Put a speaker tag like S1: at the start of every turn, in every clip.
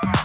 S1: Wow.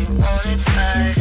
S1: you wanted spice.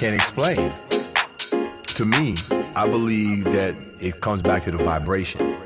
S1: can't explain. To me, I believe that it comes back to the vibration.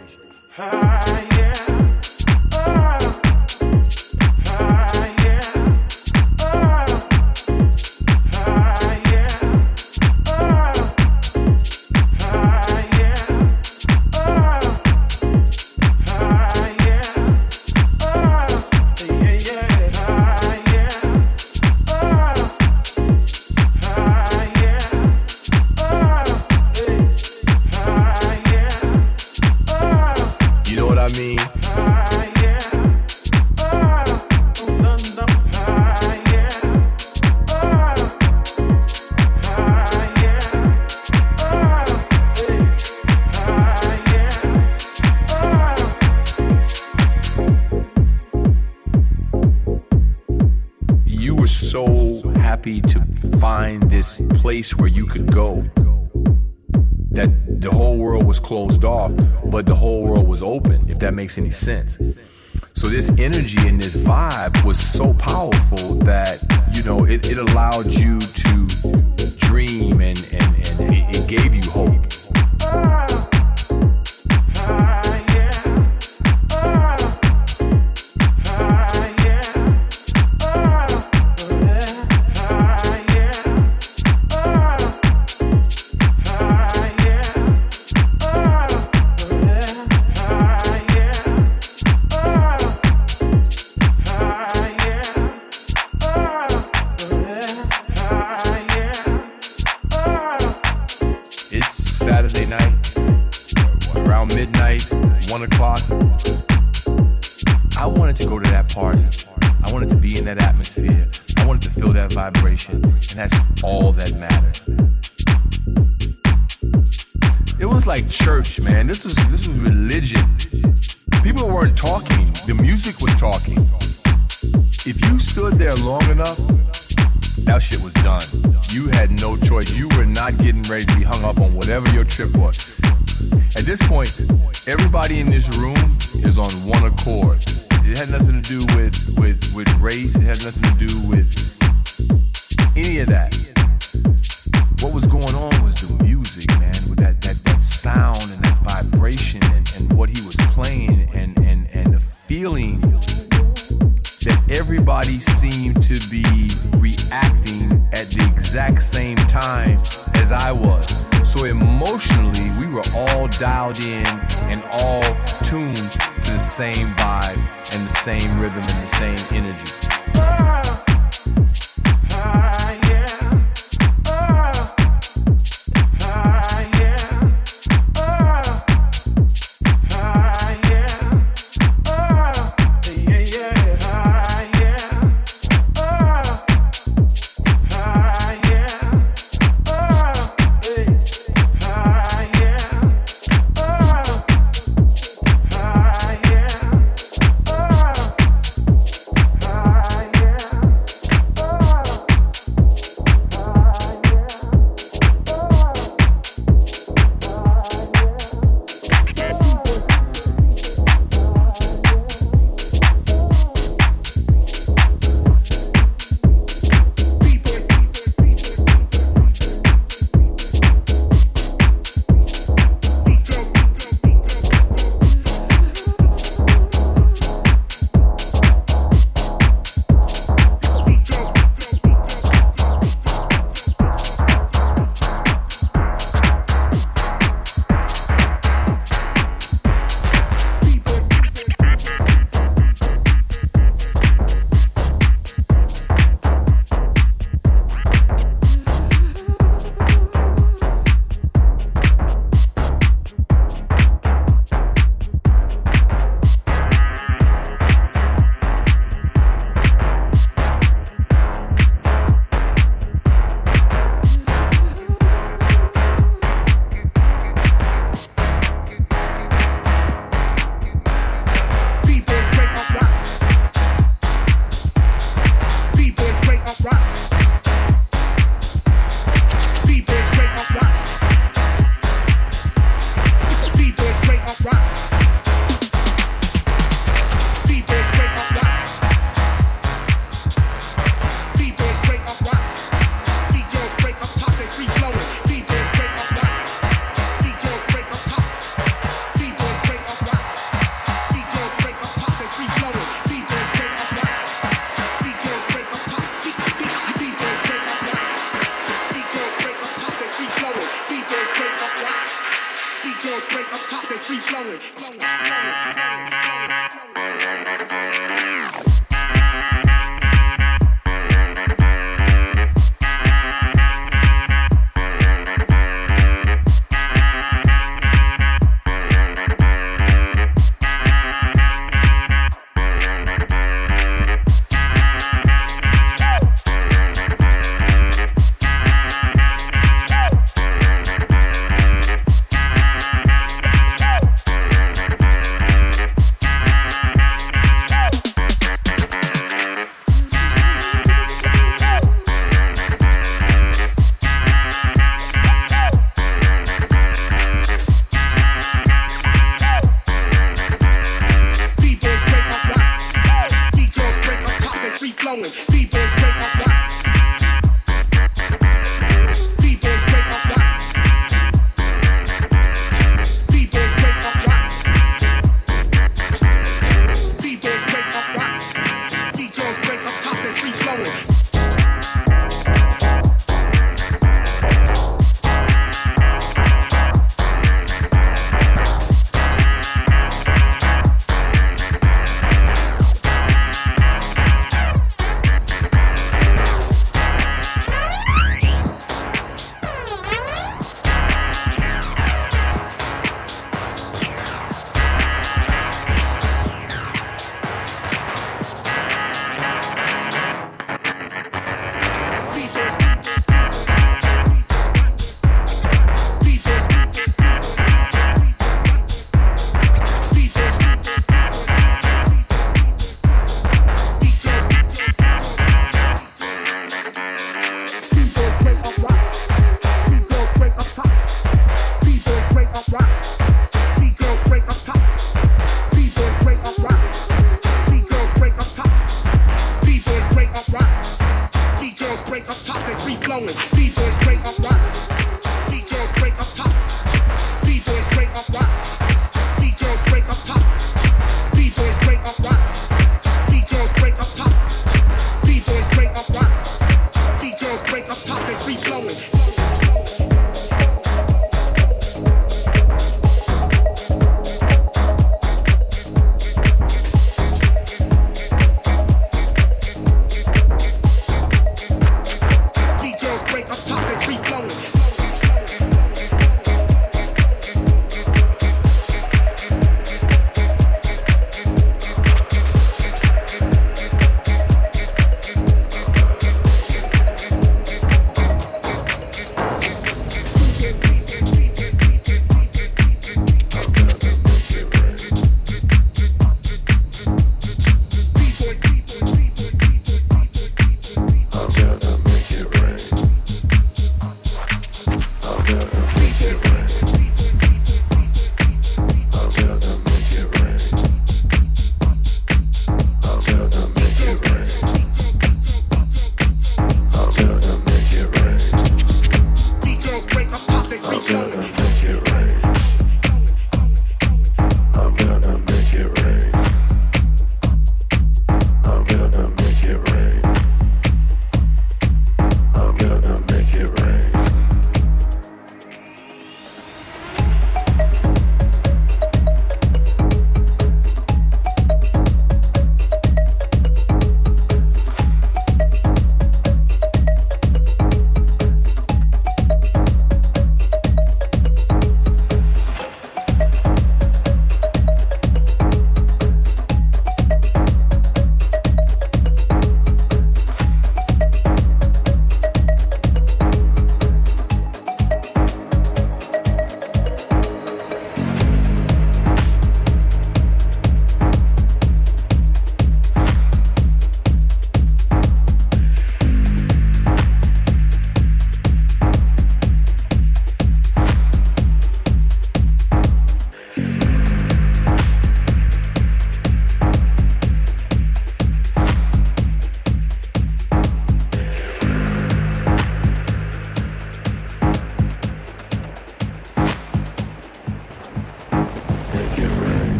S1: makes any sense.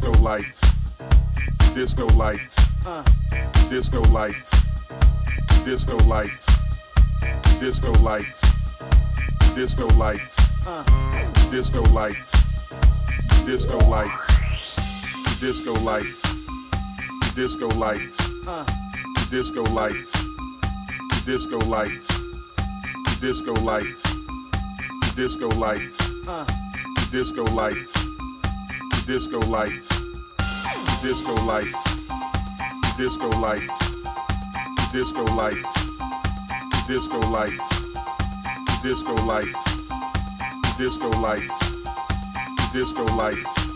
S2: Disco lights. Disco lights.
S3: Uh.
S2: Disco lights. Disco lights. Disco lights. Disco lights.
S3: Uh.
S2: Disco lights. Disco lights. Disco lights. Disco lights.
S3: Uh.
S2: Disco lights. Disco lights. Disco lights. Disco lights.
S3: Uh.
S2: Disco lights disco lights, disco lights, disco lights, disco lights, disco lights, disco lights, disco lights, disco lights.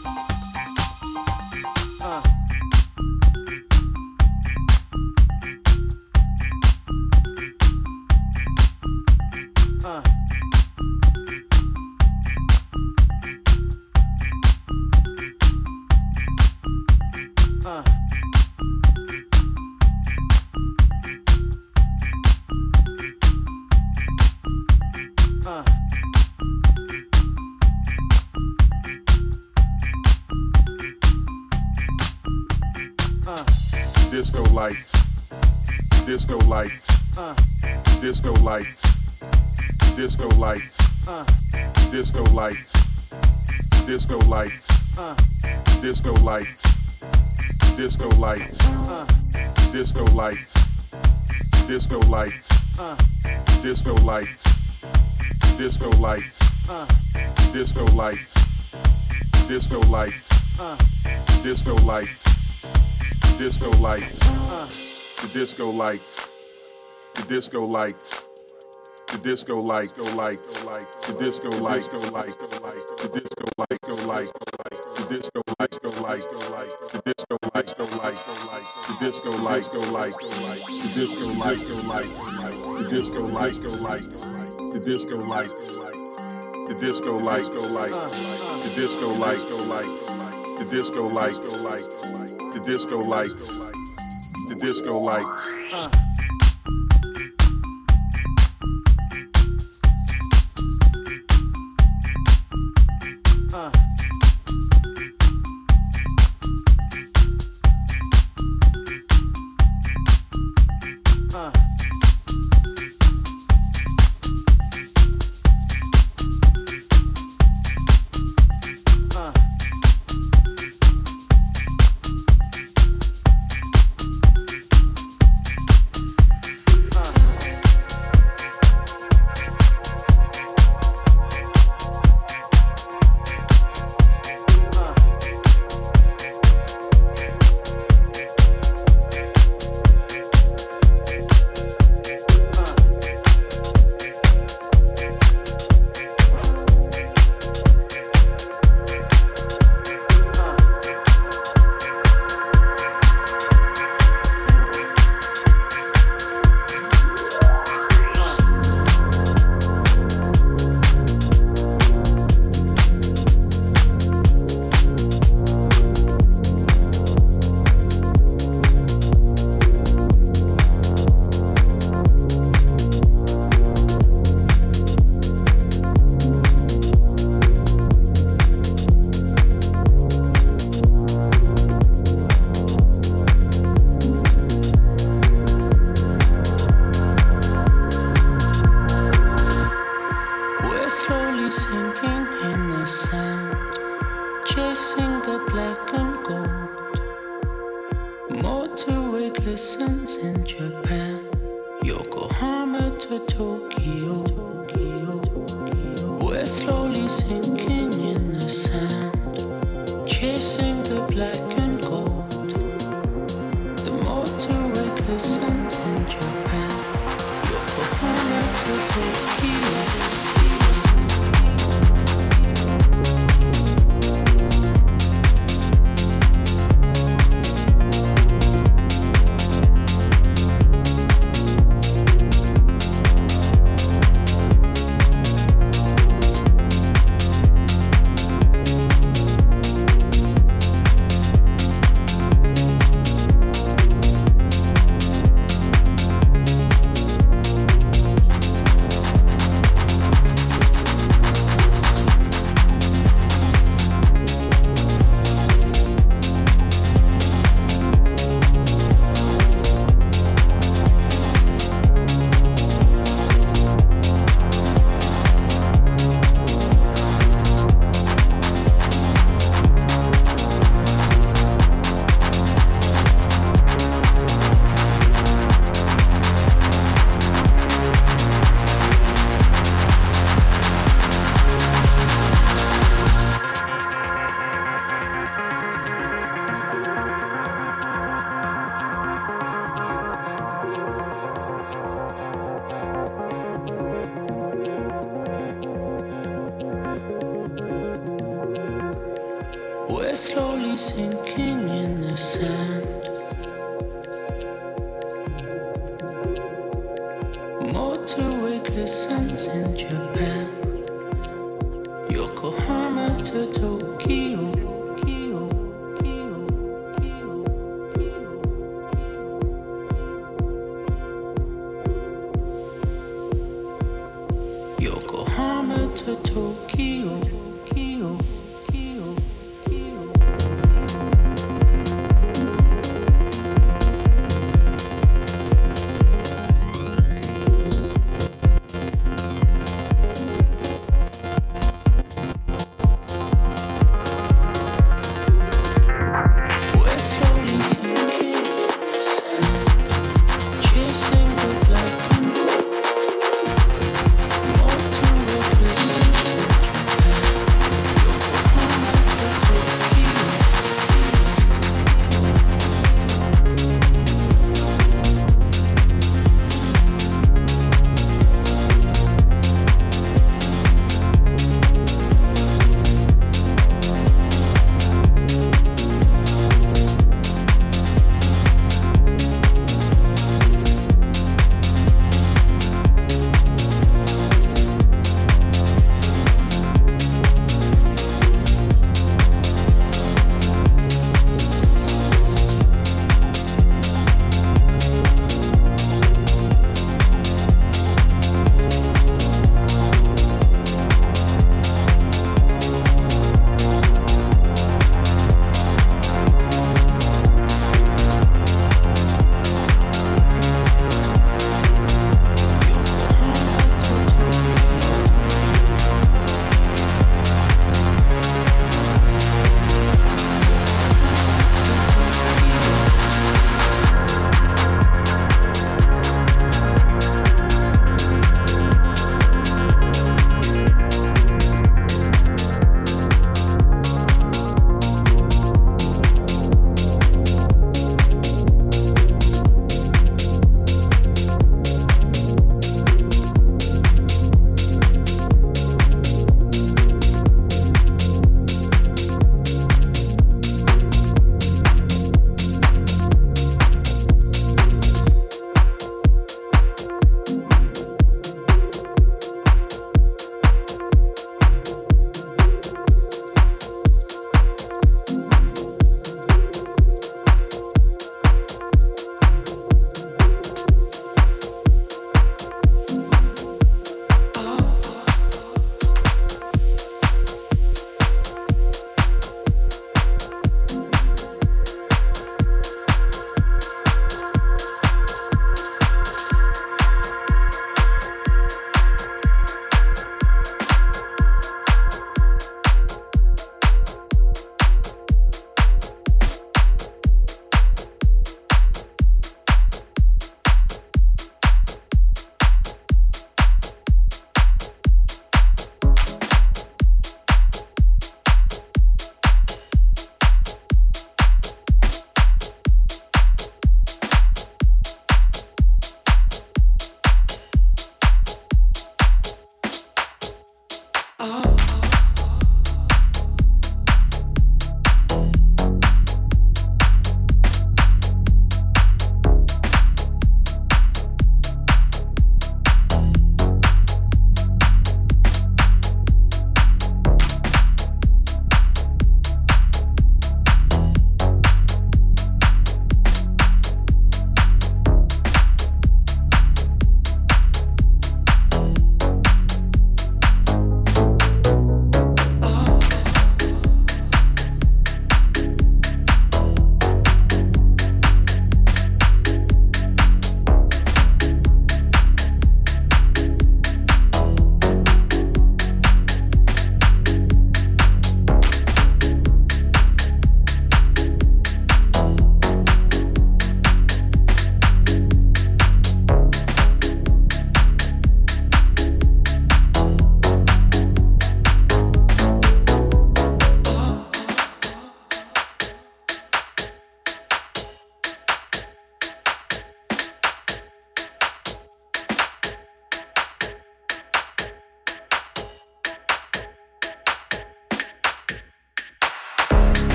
S2: Lights. Disco lights.
S3: Uh.
S2: Disco lights. Disco lights.
S3: Uh.
S2: Disco lights. Disco lights.
S3: Uh.
S2: Disco lights. Disco lights.
S3: Uh.
S2: Disco lights. Disco lights.
S3: Uh.
S2: The disco lights. The disco lights. The disco lights. Go lights. The disco lights. Go lights. The disco lights. Go lights. The disco lights. Go lights. The disco lights. Go lights. The disco lights. Go lights. The disco lights. Go lights. The disco lights. Go lights. The disco lights. The disco lights. Go lights. The disco lights. Go lights. The disco lights. Go lights. The disco lights. The disco lights.